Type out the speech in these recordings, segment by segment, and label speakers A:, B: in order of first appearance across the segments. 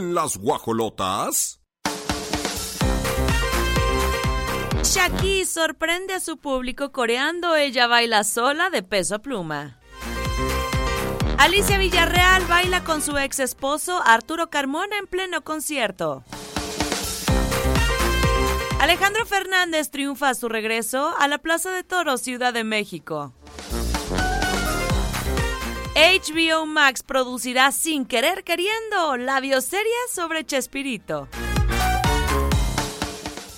A: Las guajolotas.
B: Shaki sorprende a su público coreando Ella baila sola de peso pluma. Alicia Villarreal baila con su ex esposo Arturo Carmona en pleno concierto. Alejandro Fernández triunfa a su regreso a la Plaza de Toros, Ciudad de México. HBO Max producirá Sin Querer Queriendo, la bioserie sobre Chespirito.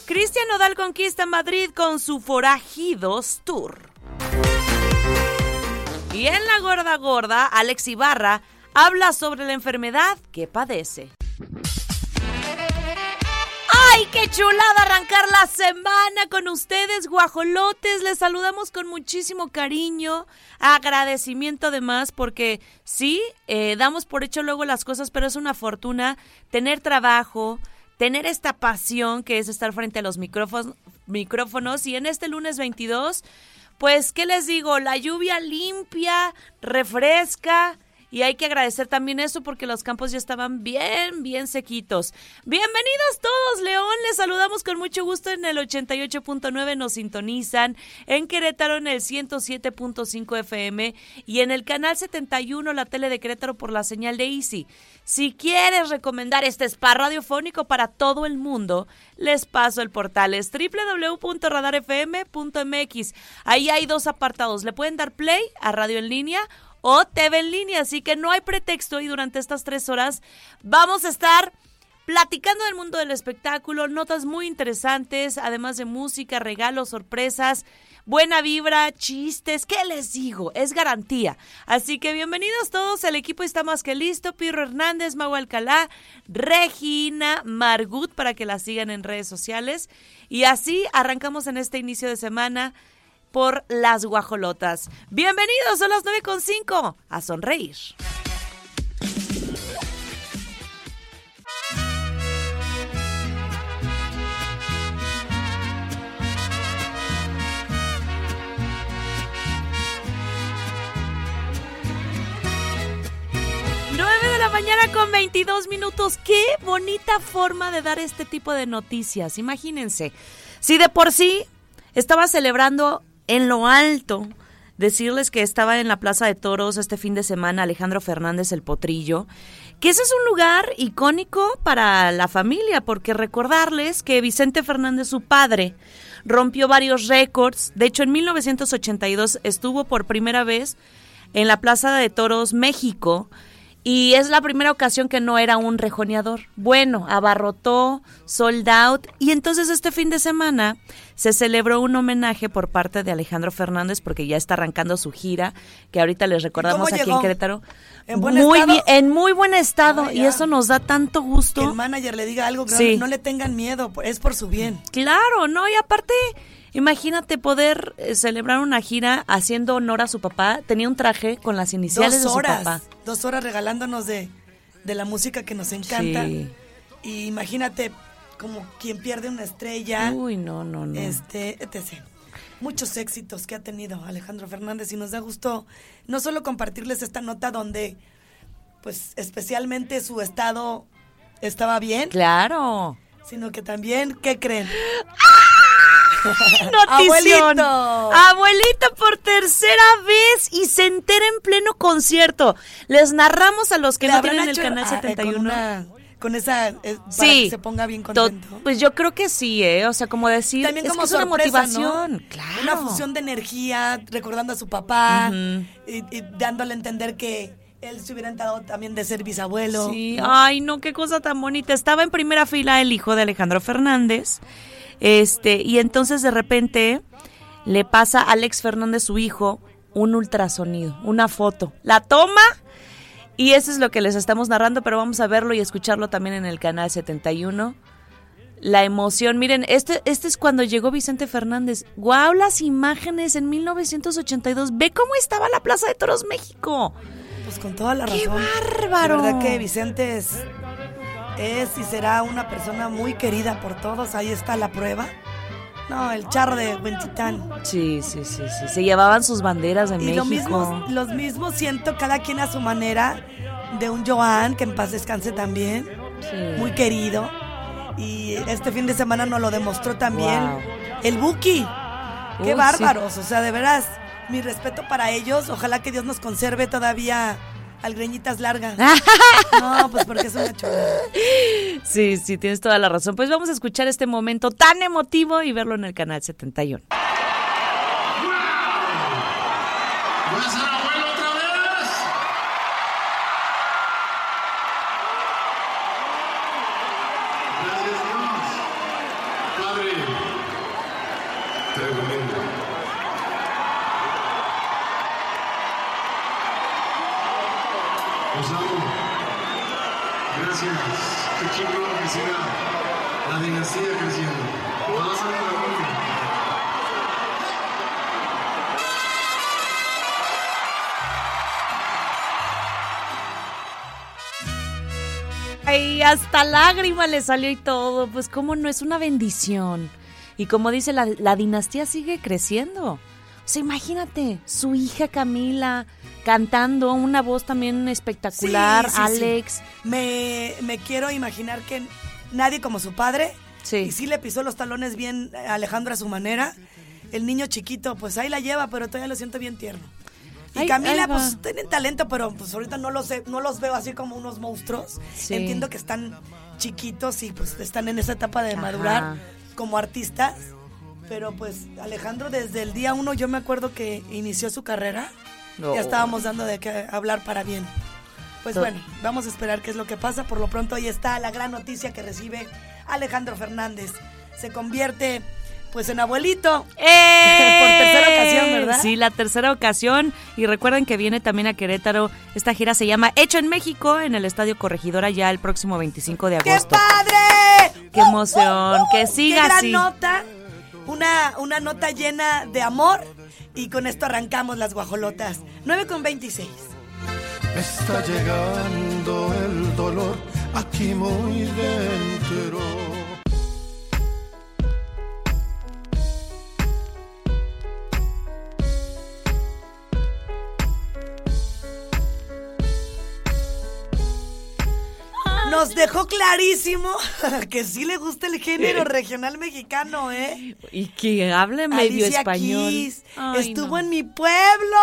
B: Cristian Nodal conquista Madrid con su Forajidos Tour. Y en La Gorda Gorda, Alex Ibarra habla sobre la enfermedad que padece. ¡Ay, qué chulada arrancar la semana con ustedes, guajolotes! Les saludamos con muchísimo cariño, agradecimiento además, porque sí, eh, damos por hecho luego las cosas, pero es una fortuna tener trabajo, tener esta pasión que es estar frente a los micrófonos, micrófonos y en este lunes 22, pues, ¿qué les digo? La lluvia limpia, refresca. Y hay que agradecer también eso porque los campos ya estaban bien, bien sequitos. Bienvenidos todos, León. Les saludamos con mucho gusto en el 88.9. Nos sintonizan en Querétaro en el 107.5 FM y en el canal 71, la tele de Querétaro por la señal de Easy. Si quieres recomendar este spa radiofónico para todo el mundo, les paso el portal. Es www.radarfm.mx. Ahí hay dos apartados. Le pueden dar play a radio en línea o TV en línea, así que no hay pretexto y durante estas tres horas vamos a estar platicando del mundo del espectáculo, notas muy interesantes, además de música, regalos, sorpresas, buena vibra, chistes, ¿qué les digo? Es garantía. Así que bienvenidos todos, el equipo está más que listo, Pirro Hernández, Mau Alcalá, Regina Margut, para que la sigan en redes sociales. Y así arrancamos en este inicio de semana por las guajolotas. Bienvenidos, son las 9.5 a sonreír. de la mañana con 22 minutos. Qué bonita forma de dar este tipo de noticias. Imagínense, si de por sí estaba celebrando en lo alto. Decirles que estaba en la Plaza de Toros este fin de semana Alejandro Fernández el Potrillo, que ese es un lugar icónico para la familia, porque recordarles que Vicente Fernández, su padre, rompió varios récords. De hecho, en 1982 estuvo por primera vez en la Plaza de Toros México y es la primera ocasión que no era un rejoneador. Bueno, abarrotó, sold out. Y entonces este fin de semana se celebró un homenaje por parte de Alejandro Fernández porque ya está arrancando su gira, que ahorita les recordamos aquí en Querétaro.
C: ¿En buen
B: muy
C: estado?
B: bien, en muy buen estado. Y eso nos da tanto gusto.
C: Que el manager le diga algo, que no le tengan miedo, es por su bien.
B: Claro, ¿no? Y aparte, imagínate poder eh, celebrar una gira haciendo honor a su papá. Tenía un traje con las iniciales
C: Dos
B: de su papá.
C: dos horas regalándonos de, de la música que nos encanta.
B: Sí.
C: Y imagínate como quien pierde una estrella,
B: Uy, no, no, no.
C: este, etc. Muchos éxitos que ha tenido Alejandro Fernández y nos da gusto no solo compartirles esta nota donde, pues especialmente su estado estaba bien,
B: Claro.
C: Sino que también, ¿qué creen?
B: Notición.
C: Abuelito.
B: Abuelita por tercera vez y se entera en pleno concierto. Les narramos a los que
C: ¿Le
B: no tienen el canal
C: ah, eh,
B: 71.
C: Con, una- con esa, eh, para
B: Sí.
C: que se ponga bien
B: To-
C: contento.
B: Pues yo creo que sí, ¿eh? O sea, como decir,
C: También
B: es
C: como
B: que es una motivación.
C: ¿no?
B: Claro.
C: Una fusión de energía, recordando a su papá y, y dándole a entender que él se hubiera enterado también de ser bisabuelo.
B: Sí, ay, no, qué cosa tan bonita. Estaba en primera fila el hijo de Alejandro Fernández. Este, y entonces de repente le pasa a Alex Fernández, su hijo, un ultrasonido, una foto. La toma y eso es lo que les estamos narrando, pero vamos a verlo y escucharlo también en el canal 71. La emoción, miren, este, este es cuando llegó Vicente Fernández. ¡Guau! Las imágenes en 1982. Ve cómo estaba la Plaza de Toros México.
C: Pues con toda la
B: ¡Qué
C: razón.
B: bárbaro!
C: De verdad que Vicente es, es y será una persona muy querida por todos. Ahí está la prueba. No, el charro de Huentitán.
B: Sí, sí, sí, sí. Se llevaban sus banderas de
C: Y
B: México.
C: lo mismo, los mismos siento cada quien a su manera de un Joan, que en paz descanse también, muy querido. Y este fin de semana nos lo demostró también
B: Wow.
C: el Buki. Qué
B: Uy, sí.
C: bárbaros, o sea, de veras, mi respeto para ellos. Ojalá que Dios nos conserve todavía al greñitas largas. No, pues porque es una chulada.
B: Sí, sí, tienes toda la razón. Pues vamos a escuchar este momento tan emotivo y verlo en el canal 71.
D: ¿Voy a ser Gracias. Qué chingón que siga la dinastía creciendo. Ojalá salga la muerte.
B: Ay, hasta lágrima le salió y todo. Pues cómo no es una bendición. Y como dice, la, la dinastía sigue creciendo. O sea, imagínate, su hija Camila cantando, una voz también espectacular,
C: Sí, sí, sí.
B: Alex.
C: Me, me quiero imaginar que nadie como su padre.
B: Sí.
C: Y sí le pisó los talones bien Alejandro a su manera. El niño chiquito, pues ahí la lleva, pero todavía lo siento bien tierno. Y Camila, pues tienen talento, pero pues ahorita no los, no los veo así como unos monstruos. Entiendo que están chiquitos y pues están en esa etapa de
B: Ajá.
C: madurar como artistas. Pero pues Alejandro desde el día uno yo me acuerdo que inició su carrera.
B: No.
C: Ya estábamos dando de qué hablar para bien. Pues bueno, vamos a esperar qué es lo que pasa. Por lo pronto ahí está la gran noticia que recibe Alejandro Fernández. Se convierte pues en abuelito.
B: ¡Eh!
C: Por tercera ocasión, ¿verdad?
B: Sí, la tercera ocasión. Y recuerden que viene también a Querétaro. Esta gira se llama Hecho en México en el Estadio Corregidora ya el próximo 25 de
C: ¡Qué
B: agosto.
C: padre!
B: ¡Qué emoción! Que siga
C: ¡Qué gran
B: así.
C: nota! Una, una nota llena de amor. Y con esto arrancamos las guajolotas. 9 con 26.
D: Está llegando el dolor aquí muy dentro.
C: Nos dejó clarísimo que sí le gusta el género regional mexicano, ¿eh?
B: Y que hable medio
C: Alicia
B: español.
C: Keys
B: Ay,
C: estuvo
B: no.
C: en mi pueblo.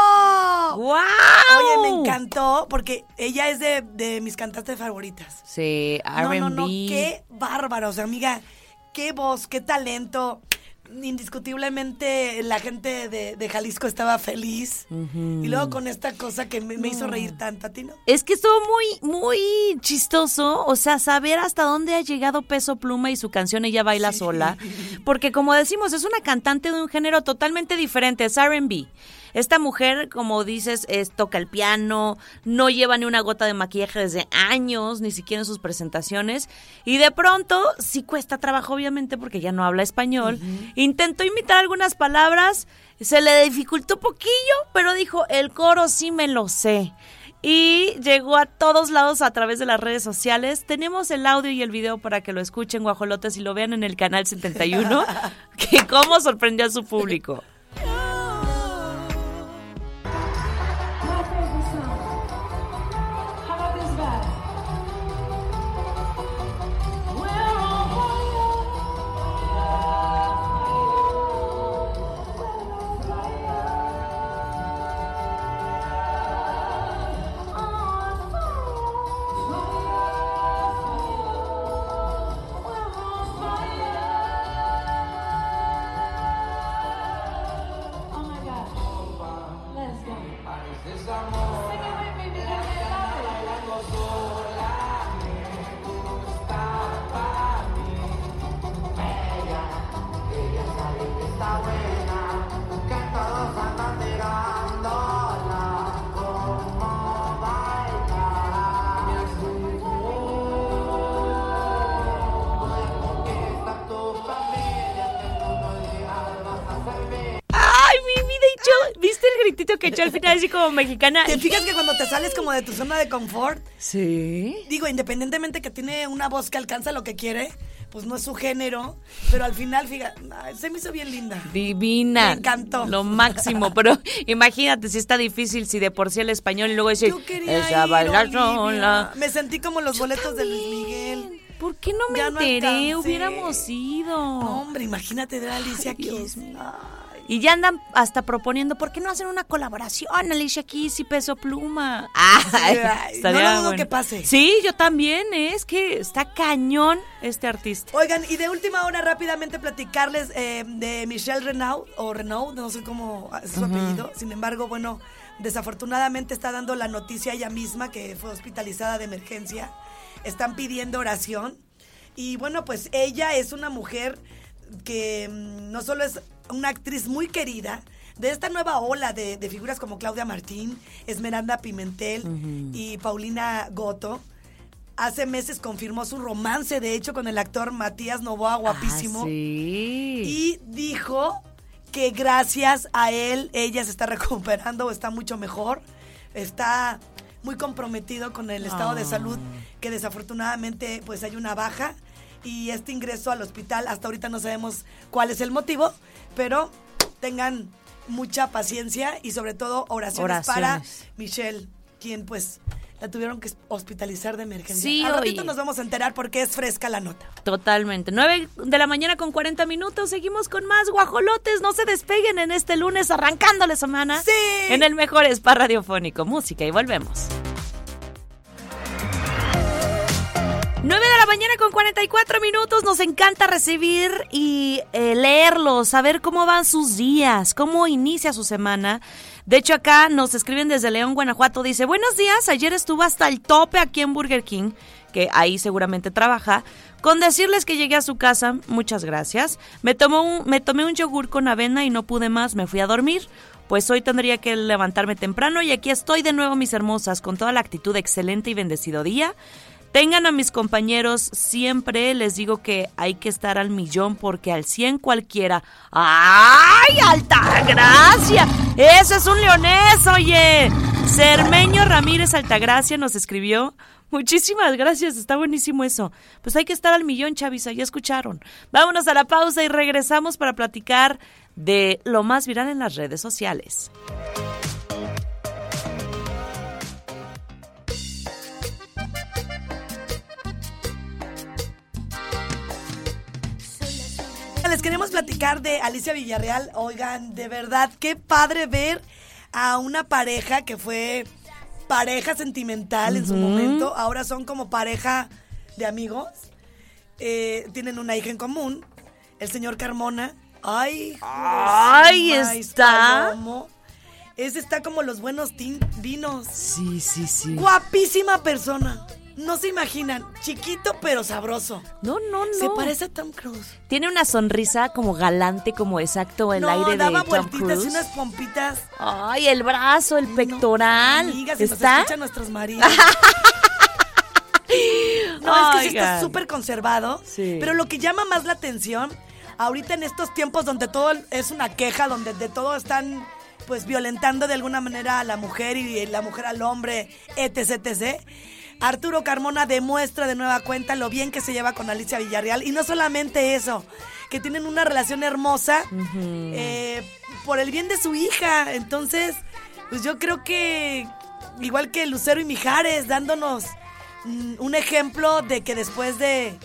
B: ¡Guau!
C: Oye, me encantó porque ella es de, de mis cantantes favoritas.
B: Sí,
C: No,
B: R&B.
C: no, no, qué bárbara, o sea, amiga, qué voz, qué talento. Indiscutiblemente la gente de, de Jalisco estaba feliz. Y luego con esta cosa que me, me hizo reír tanto a ti, ¿no?
B: Es que estuvo muy, muy chistoso, o sea, saber hasta dónde ha llegado Peso Pluma y su canción Ella Baila Sola, porque como decimos, es una cantante de un género totalmente diferente, es R&B. Esta mujer, como dices, es, toca el piano, no lleva ni una gota de maquillaje desde años, ni siquiera en sus presentaciones, y de pronto, sí cuesta trabajo, obviamente, porque ya no habla español, intentó imitar algunas palabras, se le dificultó poquillo, pero dijo, el coro sí me lo sé y llegó a todos lados a través de las redes sociales. Tenemos el audio y el video para que lo escuchen, guajolotes, y lo vean en el canal 71, que cómo sorprendió a su público. Que echó al final así como mexicana?
C: ¿Te fijas que cuando te sales como de tu zona de confort,
B: Sí.
C: digo, independientemente que tiene una voz que alcanza lo que quiere, pues no es su género, pero al final, fíjate, ay, se me hizo bien linda.
B: Divina.
C: Me encantó.
B: Lo máximo, pero imagínate si está difícil, si de por sí el español y luego decir,
C: Yo quería
B: esa
C: ir,
B: sola.
C: Me sentí como los boletos de Luis Miguel.
B: ¿Por qué no me
C: Ya
B: enteré? Hubiéramos ido.
C: No, hombre, imagínate a Alicia
B: Dios
C: Keys.
B: mío. Y ya andan hasta proponiendo, ¿por qué no hacen una colaboración, Alicia Keys y Peso Pluma? Ay,
C: no lo dudo
B: bueno.
C: que pase.
B: Sí, yo también, ¿eh? es que está cañón este artista.
C: Oigan, y de última hora rápidamente platicarles eh, de Michelle Renaud, o Renaud, no sé cómo es su apellido. Sin embargo, bueno, desafortunadamente está dando la noticia ella misma que fue hospitalizada de emergencia. Están pidiendo oración. Y bueno, pues ella es una mujer que mm, no solo es una actriz muy querida, de esta nueva ola de, de figuras como Claudia Martín, Esmeralda Pimentel y Paulina Goto. Hace meses confirmó su romance, de hecho, con el actor Matías Novoa, guapísimo.
B: Ah, sí.
C: Y dijo que gracias a él ella se está recuperando o está mucho mejor. Está muy comprometido con el estado de salud que desafortunadamente pues hay una baja y este ingreso al hospital hasta ahorita no sabemos cuál es el motivo, pero tengan mucha paciencia y sobre todo oraciones, para. Michelle, quien pues la tuvieron que hospitalizar de emergencia.
B: Sí,
C: Al ratito
B: oye.
C: nos vamos a enterar porque es fresca la nota.
B: Totalmente. 9 de la mañana con 40 minutos. Seguimos con más guajolotes. No se despeguen en este lunes arrancándole semana.
C: Sí.
B: En el mejor spa radiofónico. Música y volvemos. 9 de la mañana con 44 minutos. Nos encanta recibir y eh, leerlos, saber cómo van sus días, cómo inicia su semana. De hecho, acá nos escriben desde León, Guanajuato. Dice, buenos días, ayer estuve hasta el tope aquí en Burger King, que ahí seguramente trabaja. Con decirles que llegué a su casa, muchas gracias. Me, tomó un, me tomé un yogur con avena y no pude más, me fui a dormir. Pues hoy tendría que levantarme temprano y aquí estoy de nuevo, mis hermosas, con toda la actitud excelente y bendecido día. Tengan a mis compañeros, siempre les digo que hay que estar al millón porque al 100 cualquiera. ¡Ay, Altagracia! Eso es un leonés, oye. Cermeño Ramírez Altagracia nos escribió. Muchísimas gracias, está buenísimo eso. Pues hay que estar al millón, Chavisa, ya escucharon. Vámonos a la pausa y regresamos para platicar de lo más viral en las redes sociales.
C: Les queremos platicar de Alicia Villarreal. Oigan, de verdad, qué padre ver a una pareja que fue pareja sentimental en su momento. Ahora son como pareja de amigos. Eh, tienen una hija en común, el señor Carmona. Ay,
B: Ay, está.
C: Ese está como los buenos vinos.
B: Sí, sí, sí.
C: Guapísima persona. No se imaginan. Chiquito pero sabroso.
B: No, no, no.
C: Se parece a Tom Cruise.
B: Tiene una sonrisa como galante, como exacto el
C: no,
B: aire de
C: daba
B: Tom
C: vueltitas
B: Cruise.
C: y unas pompitas.
B: Ay, el brazo, el
C: No,
B: pectoral.
C: amigas, si nos
B: ¿Está?
C: escuchan nuestros maridos. no, es que sí está súper conservado.
B: Sí.
C: Pero lo que llama más la atención, ahorita en estos tiempos donde todo es una queja, donde de todo están pues violentando de alguna manera a la mujer y la mujer al hombre, etc, etc. Arturo Carmona demuestra de nueva cuenta lo bien que se lleva con Alicia Villarreal. Y no solamente eso, que tienen una relación hermosa eh, por el bien de su hija. Entonces, pues yo creo que, igual que Lucero y Mijares, dándonos mm, un ejemplo de que después de,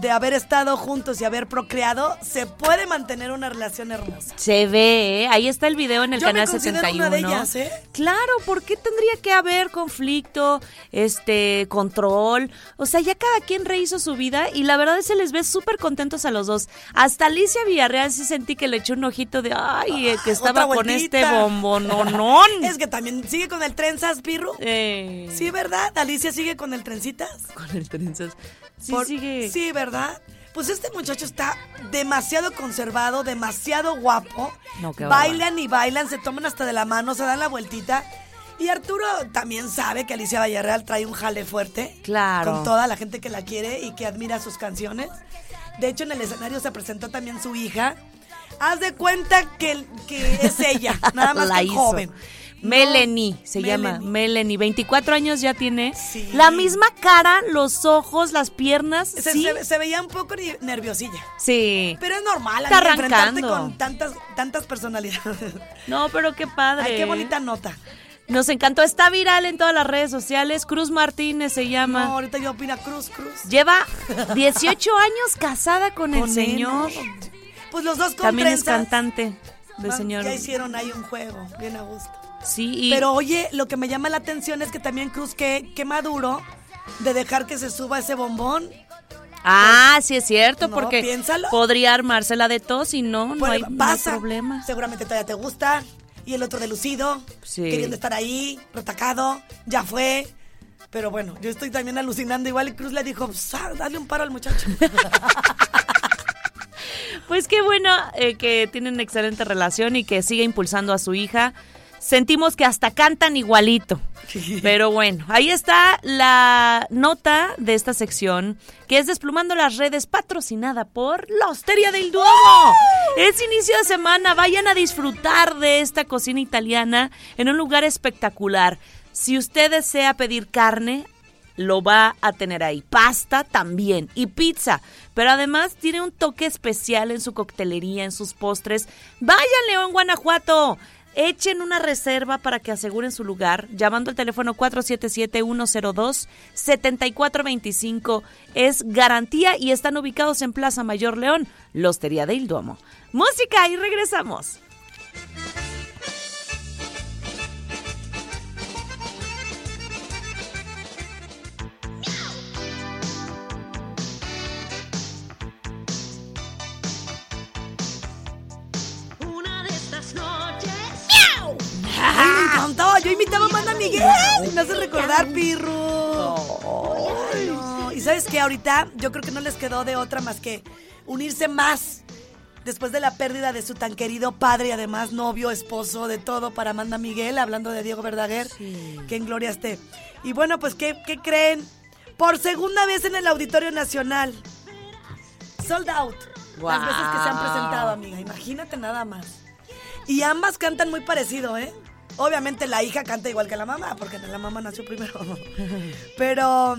C: de haber estado juntos y haber procreado, se puede mantener una relación hermosa.
B: Se ve, ¿eh? ahí está el video en el
C: Yo me
B: canal
C: considero
B: 71.
C: una de ellas, ¿eh?
B: Claro, ¿por qué tendría que haber conflicto, este, control? O sea, ya cada quien rehizo su vida y la verdad es que se les ve súper contentos a los dos. Hasta Alicia Villarreal sí sentí que le echó un ojito de, ay, eh, que estaba
C: Otra
B: con este bombononón.
C: Es que también sigue con el trenzas, Pirru.
B: Eh,
C: Sí, ¿verdad? Alicia sigue con el trencitas.
B: Con el trenzas. Sí,
C: Por-
B: sigue.
C: Sí, ¿verdad? Pues este muchacho está demasiado conservado, demasiado guapo.
B: No, qué
C: bailan y bailan, se toman hasta de la mano, se dan la vueltita. Y Arturo también sabe que Alicia Villarreal trae un jale fuerte.
B: Claro.
C: Con toda la gente que la quiere y que admira sus canciones. De hecho, en el escenario se presentó también su hija. Haz de cuenta que, que es ella, nada más
B: La
C: que
B: hizo.
C: joven.
B: Melanie se
C: Melanie.
B: llama Melanie. 24 años ya tiene.
C: Sí.
B: La misma cara, los ojos, las piernas.
C: Se,
B: sí.
C: se- se veía un poco nerviosilla.
B: Sí.
C: Pero es normal,
B: Está
C: amiga, enfrentarte
B: arrancando.
C: con tantas, tantas personalidades.
B: No, pero qué padre.
C: Ay, qué bonita nota.
B: Nos encantó. Está viral en todas las redes sociales. Cruz Martínez se
C: No,
B: llama.
C: ahorita yo opina Cruz, Cruz.
B: Lleva 18 años casada con,
C: Con
B: el señor.
C: él. Pues los dos con
B: También es cantante del
C: Va-
B: señor.
C: Ya hicieron ahí un juego, bien a gusto.
B: Sí, y
C: Pero oye, lo que me llama la atención es que también Cruz, que, que maduro de dejar que se suba ese bombón.
B: Ah, sí es cierto,
C: No,
B: porque
C: piénsalo.
B: podría armársela de tos y no, no hay, no hay
C: pasa.
B: problema.
C: Seguramente todavía te gusta. Y el otro delucido,
B: Sí.
C: queriendo estar ahí, retacado, ya fue. Pero bueno, yo estoy también alucinando. Igual y Cruz le dijo, "Pues, ah, dale un paro al muchacho.
B: Pues qué bueno eh, que tienen excelente relación y que sigue impulsando a su hija. Sentimos que hasta cantan igualito. Pero bueno, ahí está la nota de esta sección, que es Desplumando las redes, patrocinada por la Hostería del Duomo. Es inicio de semana, vayan a disfrutar de esta cocina italiana en un lugar espectacular. Si usted desea pedir carne, lo va a tener ahí. Pasta también y pizza. Pero además tiene un toque especial en su coctelería, en sus postres. Vayan, León, Guanajuato. Echen una reserva para que aseguren su lugar llamando al teléfono 477-102-7425. Es garantía y están ubicados en Plaza Mayor León, la Hostería del Duomo. Música y regresamos.
C: Ay, me encantó. Yo imitaba a Amanda Miguel. Me hace recordar, Pirru. Ay, no. Y sabes que ahorita yo creo que no les quedó de otra más que unirse más después de la pérdida de su tan querido padre y además novio, esposo, de todo para Amanda Miguel, hablando de Diego Verdaguer, que en gloria esté. Y bueno, pues, ¿qué, qué creen? Por segunda vez en el Auditorio Nacional. Sold out. Las veces que se han presentado, amiga. Imagínate nada más. Y ambas cantan muy parecido, ¿eh? Obviamente la hija canta igual que la mamá, porque la mamá nació primero. Pero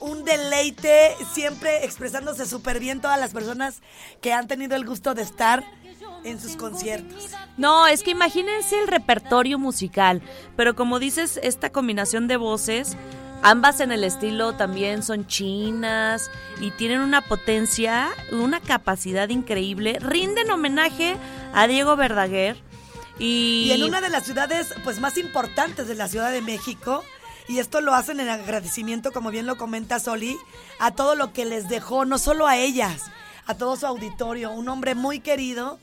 C: un deleite, siempre expresándose súper bien todas las personas que han tenido el gusto de estar en sus conciertos.
B: No, es que imagínense el repertorio musical, pero como dices, esta combinación de voces, ambas en el estilo también son chinas y tienen una potencia, una capacidad increíble, rinden homenaje a Diego Verdaguer y,
C: Y en una de las ciudades pues más importantes de la Ciudad de México, y esto lo hacen en agradecimiento, como bien lo comenta Soli, a todo lo que les dejó, no solo a ellas, a todo su auditorio, un hombre muy querido,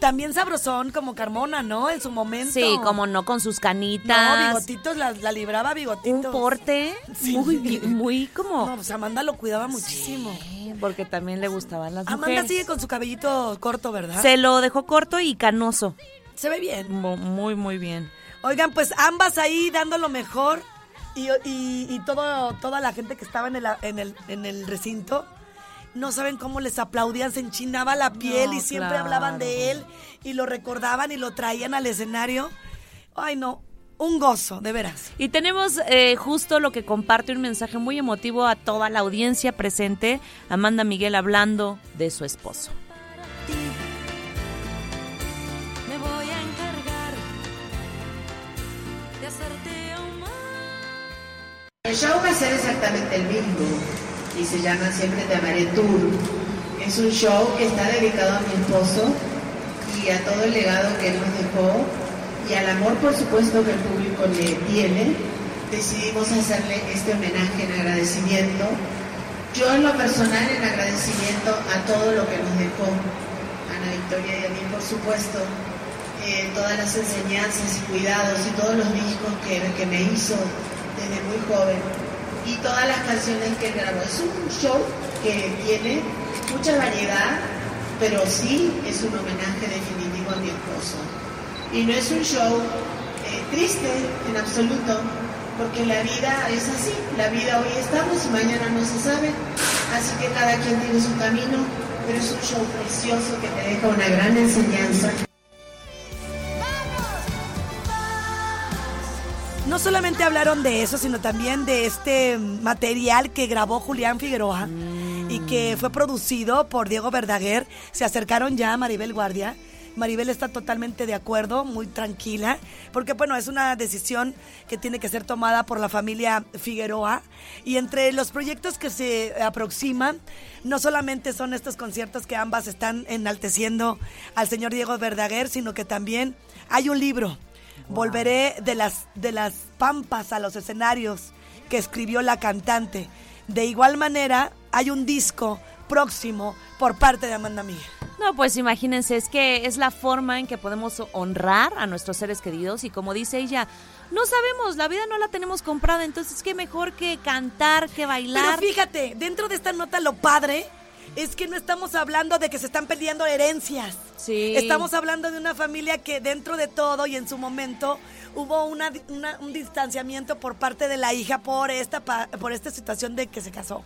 C: también sabrosón como Carmona, ¿no? En su momento.
B: Sí, como no, con sus
C: No,
B: canitas.
C: bigotitos, la, la libraba bigotitos.
B: un porte
C: Sí.
B: muy, muy como...
C: No, pues Amanda lo cuidaba muchísimo.
B: Sí, porque también le gustaban las
C: Amanda
B: mujeres.
C: sigue con su cabellito corto, ¿verdad?
B: Se lo dejó corto y canoso.
C: Se ve bien.
B: Mu- Muy, muy bien.
C: Oigan, pues ambas ahí dando lo mejor y, y- y todo, toda la gente que estaba en el, en, el, en el recinto, no saben cómo les aplaudían, se enchinaba la piel
B: No,
C: y siempre
B: claro.
C: hablaban de él y lo recordaban y lo traían al escenario. Ay, no, un gozo, de veras.
B: Y tenemos eh, justo lo que comparte un mensaje muy emotivo a toda la audiencia presente, Amanda Miguel hablando de su esposo.
E: El show va a ser exactamente el mismo y se llama Siempre te amaré tour. Es un show que está dedicado a mi esposo y a todo el legado que él nos dejó y al amor por supuesto que el público le tiene. Decidimos hacerle este homenaje en agradecimiento. Yo en lo personal en agradecimiento a todo lo que nos dejó Ana Victoria y a mí por supuesto eh, todas las enseñanzas y cuidados y todos los discos que, que me hizo desde muy joven y todas las canciones que grabó. Es un show que tiene mucha variedad, pero sí es un homenaje definitivo a mi esposo. Y no es un show eh, triste en absoluto, porque la vida es así, la vida hoy estamos y mañana no se sabe, así que cada quien tiene su camino, pero es un show precioso que te deja una gran enseñanza.
C: No solamente hablaron de eso, sino también de este material que grabó Julián Figueroa y que fue producido por Diego Verdaguer. Se acercaron ya a Maribel Guardia. Maribel está totalmente de acuerdo, muy tranquila, porque bueno, es una decisión que tiene que ser tomada por la familia Figueroa. Y entre los proyectos que se aproximan, no solamente son estos conciertos que ambas están enalteciendo al señor Diego Verdaguer, sino que también hay un libro. Volveré de las, de las pampas a los escenarios que escribió la cantante. De igual manera, hay un disco próximo por parte de Amanda Miguel.
B: No, pues imagínense, es que es la forma en que podemos honrar a nuestros seres queridos y como dice ella, no sabemos, la vida no la tenemos comprada, entonces qué mejor que cantar, que bailar.
C: Pero fíjate, dentro de esta nota lo padre es que no estamos hablando de que se están perdiendo herencias.
B: Sí.
C: Estamos hablando de una familia que dentro de todo y en su momento hubo una, una- un distanciamiento por parte de la hija por esta, por esta situación de que se casó.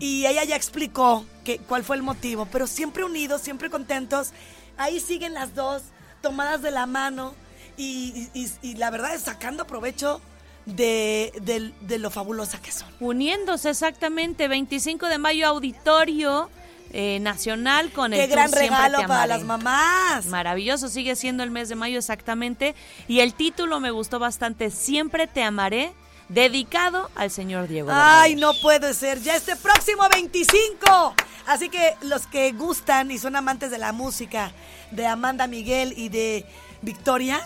C: Y ella ya explicó que, cuál fue el motivo, pero siempre unidos, siempre contentos. Ahí siguen las dos, tomadas de la mano y, y- y- y la verdad es sacando provecho de, de- de lo fabulosa que son.
B: Uniéndose exactamente, 25 de mayo auditorio eh, nacional con
C: Qué
B: el
C: gran
B: Tú Siempre
C: regalo para las mamás.
B: Maravilloso, sigue siendo el mes de mayo exactamente. Y el título me gustó bastante, Siempre te amaré, dedicado al señor Diego.
C: Ay, no puede ser. Ya este próximo 25. Así que los que gustan y son amantes de la música de Amanda Miguel y de Victoria,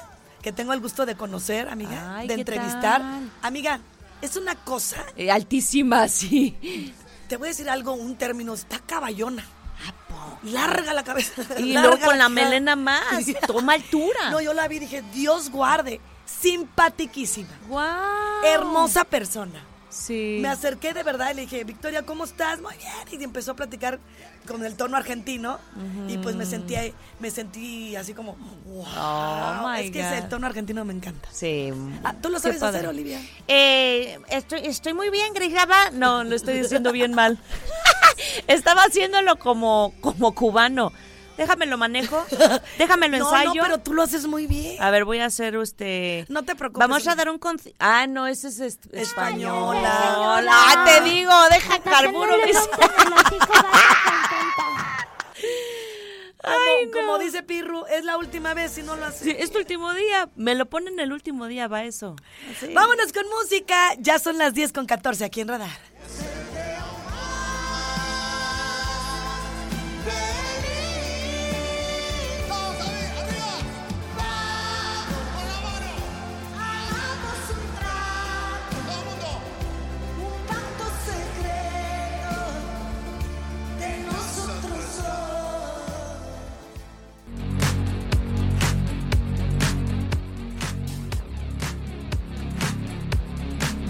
C: que tengo el gusto de conocer, amiga,
B: Ay,
C: de
B: ¿qué
C: entrevistar.
B: tal?
C: Amiga, es una cosa,
B: Eh, altísima, sí.
C: te voy a decir algo, un término, está caballona. Larga la cabeza.
B: Y luego con la
C: cara.
B: melena más, toma altura.
C: No, yo la vi y dije, Dios guarde. Simpatiquísima.
B: Guau.
C: Hermosa persona.
B: Sí.
C: Me acerqué de verdad y le dije, Victoria, ¿cómo estás? Muy bien. Y empezó a platicar con el tono argentino. Y pues me sentí, me sentí así como, wow.
B: Oh,
C: es que
B: God.
C: el tono argentino me encanta.
B: Sí.
C: Ah, ¿Tú lo sabes hacer, Olivia?
B: Eh, estoy, estoy muy bien, Grisaba. No, lo estoy diciendo bien mal. Estaba haciéndolo como, como cubano. Déjame lo manejo. Déjame lo
C: no,
B: ensayo.
C: no, pero tú lo haces muy bien.
B: A ver, voy a hacer este.
C: No te preocupes.
B: Vamos a dar un concierto. Ah, no, ese es est-
C: Española.
B: española. Ah, te digo, deja carburo. mis-
C: Ay, Como dice Pirru, es la última vez si no lo haces.
B: Sí, es tu último día. Me lo ponen el último día, va eso. Sí.
C: Vámonos con música. Ya son las 10 con 14 aquí en Radar.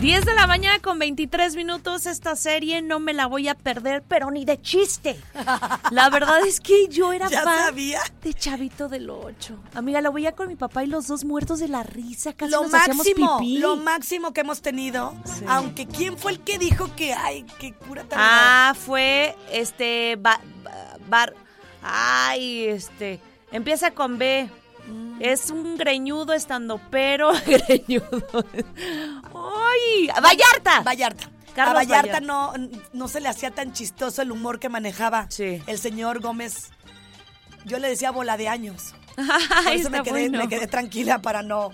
B: 10 de la mañana con 23 minutos. Esta serie no me la voy a perder, pero ni de chiste. La verdad es que yo era
C: ¿Ya
B: fan
C: sabía?
B: de Chavito del 8. Amiga, lo veía con mi papá y los dos muertos de la risa. Casi
C: Lo
B: nos
C: máximo,
B: pipí.
C: lo máximo que hemos tenido.
B: Sí.
C: Aunque ¿quién fue el que dijo que, ay, qué cura tan
B: Ah, fue este. ba- ba- bar. Ay, este. Empieza con B.
C: Mm.
B: Es un greñudo estando, pero greñudo. ¡Ay! ¡Vallarta!
C: Vallarta.
B: Carlos
C: a Vallarta,
B: Vallarta.
C: No, no se le hacía tan chistoso el humor que manejaba
B: Sí.
C: el señor Gómez. Yo le decía bola de años. Por eso me quedé,
B: bueno.
C: me quedé tranquila para no.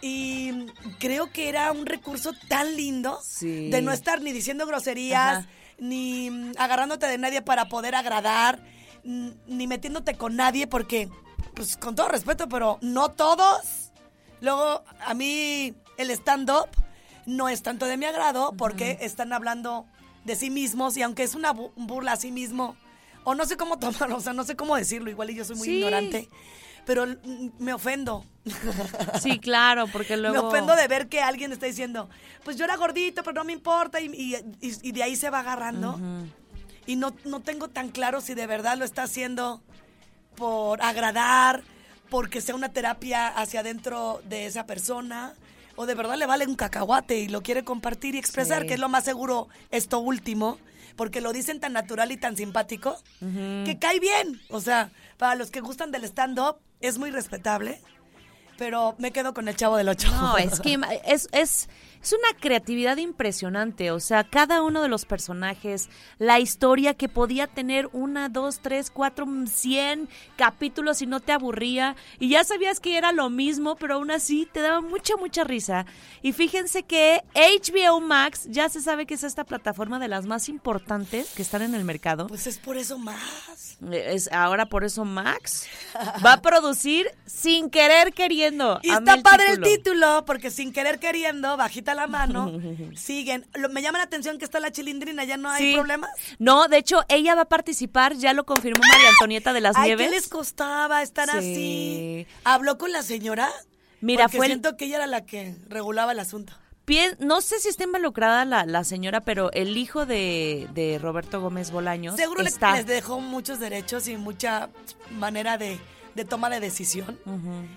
C: Y creo que era un recurso tan lindo
B: Sí.
C: de no estar ni diciendo groserías,
B: Ajá.
C: ni agarrándote de nadie para poder agradar, ni metiéndote con nadie, porque, pues con todo respeto, pero no todos. Luego, a mí el stand-up no es tanto de mi agrado porque están hablando de sí mismos y aunque es una bu- burla a sí mismo, o no sé cómo tomarlo, o sea, no sé cómo decirlo, igual y yo soy muy
B: Sí.
C: ignorante, pero me ofendo.
B: Sí, claro, porque luego.
C: Me ofendo de ver que alguien está diciendo, pues yo era gordito, pero no me importa, y, y- y- y de ahí se va agarrando. Y no, no tengo tan claro si de verdad lo está haciendo por agradar, porque sea una terapia hacia adentro de esa persona, o de verdad le vale un cacahuate y lo quiere compartir y expresar,
B: Sí.
C: que es lo más seguro esto último, porque lo dicen tan natural y tan simpático, que cae bien. O sea, para los que gustan del stand-up, es muy respetable. Pero me quedo con el chavo del 8.
B: No, es que es, es, es una creatividad impresionante. O sea, cada uno de los personajes, la historia que podía tener una, dos, tres, cuatro, cien capítulos y no te aburría. Y ya sabías que era lo mismo, pero aún así te daba mucha, mucha risa. Y fíjense que HBO Max ya se sabe que es esta plataforma de las más importantes que están en el mercado.
C: Pues es por eso más.
B: Es ahora por eso Max va a producir sin querer queriendo.
C: Y está padre el
B: título.
C: porque sin querer queriendo, bajita la mano, siguen. Lo- me llama la atención que está la chilindrina, ya no hay
B: Sí.
C: problemas.
B: No, de hecho, ella va a participar, ya lo confirmó María Antonieta de las
C: Ay,
B: Nieves.
C: ¿qué les costaba estar
B: Sí.
C: así? ¿Habló con la señora?
B: Mira,
C: Porque
B: fue el-
C: siento que ella era la que regulaba el asunto.
B: No sé si está involucrada la, la señora, pero el hijo de, de Roberto Gómez Bolaños
C: Seguro
B: está.
C: les dejó muchos derechos y mucha manera de, de toma de decisión.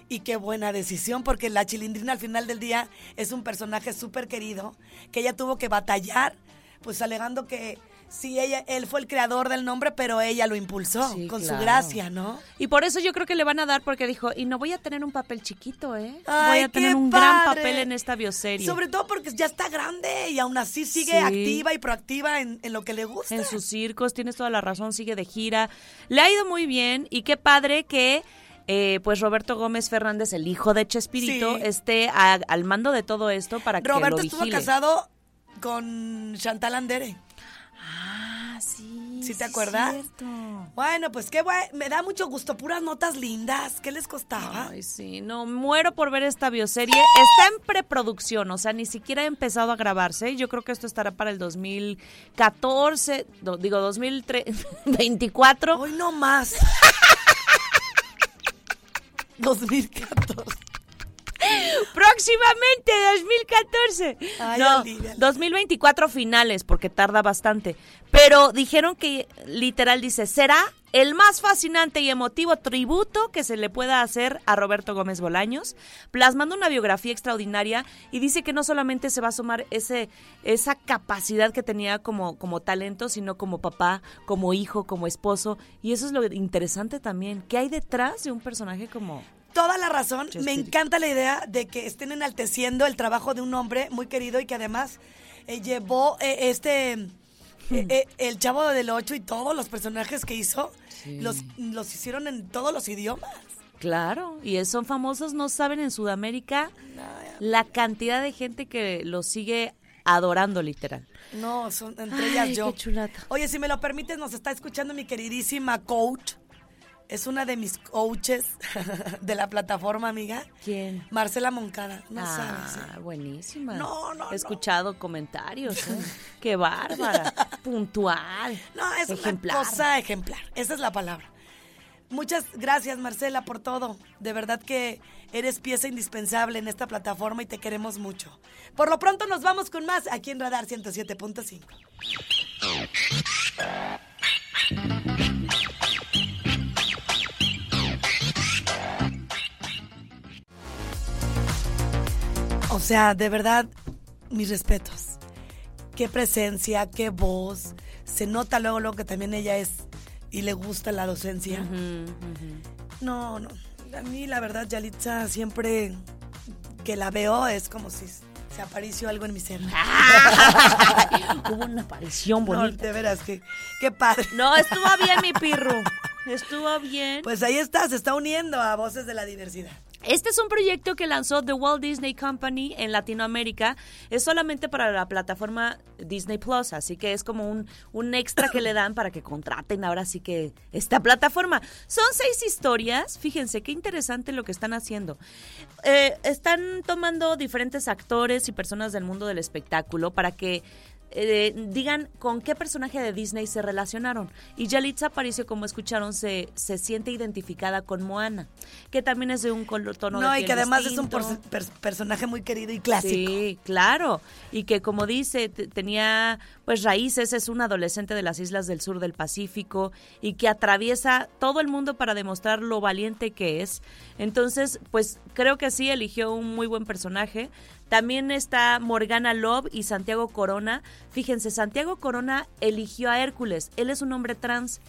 C: Y qué buena decisión, porque la chilindrina al final del día es un personaje súper querido, que ella tuvo que batallar, pues alegando que sí, ella, él fue el creador del nombre, pero ella lo impulsó
B: Sí,
C: con
B: claro.
C: su gracia, ¿no?
B: Y por eso yo creo que le van a dar, porque dijo, y no voy a tener un papel chiquito, ¿eh? voy a tener un gran papel en esta bioserie.
C: Sobre todo porque ya está grande y aún así sigue
B: Sí.
C: activa y proactiva en, en lo que le gusta.
B: en sus circos, tienes toda la razón, sigue de gira. Le ha ido muy bien y qué padre que eh, pues Roberto Gómez Fernández, el hijo de Chespirito,
C: Sí.
B: esté a- al mando de todo esto para que
C: Roberto
B: lo
C: estuvo
B: vigile.
C: casado con Chantal Andere.
B: Ah, sí.
C: ¿Sí te acuerdas?
B: cierto.
C: Bueno, pues qué bueno. Me da mucho gusto. Puras notas lindas. ¿Qué les costaba?
B: Ay, sí, no, muero por ver esta bioserie. Está en preproducción, o sea, ni siquiera ha empezado a grabarse. Yo creo que esto estará para el 2014, do- digo, 2024.
C: Hoy no más. 2014.
B: Próximamente, 2014.
C: Ay,
B: no,
C: olvídalo.
B: 2024 finales, porque tarda bastante. Pero dijeron que, literal, dice, será el más fascinante y emotivo tributo que se le pueda hacer a Roberto Gómez Bolaños, plasmando una biografía extraordinaria y dice que no solamente se va a sumar ese, esa capacidad que tenía como, como talento, sino como papá, como hijo, como esposo. Y eso es lo interesante también, ¿qué hay detrás de un personaje como...
C: Toda la razón. Me encanta la idea de que estén enalteciendo el trabajo de un hombre muy querido y que además eh, llevó eh, este. eh, eh, el chavo del 8 y todos los personajes que hizo los, los hicieron en todos los idiomas.
B: Claro, y son famosos, no saben en Sudamérica la cantidad de gente que los sigue adorando literal.
C: No, son entre
B: Ay,
C: ellas yo.
B: qué chulata.
C: Oye, si me lo permites, nos está escuchando mi queridísima coach. Es una de mis coaches de la plataforma, amiga.
B: ¿Quién?
C: Marcela Moncada. No
B: ah,
C: sabes. ¿eh?
B: buenísima.
C: No, no,
B: He escuchado comentarios. ¿eh? Qué bárbara. Puntual.
C: No, es
B: ejemplar.
C: una cosa ejemplar. Esa es la palabra. Muchas gracias, Marcela, por todo. De verdad que eres pieza indispensable en esta plataforma y te queremos mucho. Por lo pronto nos vamos con más aquí en Radar 107.5. O sea, de verdad, mis respetos. Qué presencia, qué voz. Se nota luego, luego que también ella es y le gusta la docencia. No, no. A mí, la verdad, Yalitza, siempre que la veo es como si se apareció algo en mi ser.
B: Hubo una aparición
C: No,
B: bonita.
C: de veras, que, qué padre.
B: No, estuvo bien mi pirro. Estuvo bien.
C: Pues ahí está, se está uniendo a Voces de la Diversidad.
B: Este es un proyecto que lanzó The Walt Disney Company en Latinoamérica. Es solamente para la plataforma Disney Plus, así que es como un, un extra que le dan para que contraten ahora sí que esta plataforma. Son seis historias, fíjense qué interesante lo que están haciendo. Eh, están tomando diferentes actores y personas del mundo del espectáculo para que eh, digan con qué personaje de Disney se relacionaron. Y Yalitza Aparicio, como escucharon, se, se siente identificada con Moana, que también es de un color, tono de
C: No, y
B: piel
C: que además es un per- personaje muy querido y clásico.
B: Sí, claro. Y que como dice, te- tenía pues raíces, es un adolescente de las islas del sur del Pacífico y que atraviesa todo el mundo para demostrar lo valiente que es. Entonces, pues creo que sí eligió un muy buen personaje. También está Morgana Love y Santiago Corona. Fíjense, Santiago Corona eligió a Hércules. Él es un hombre trans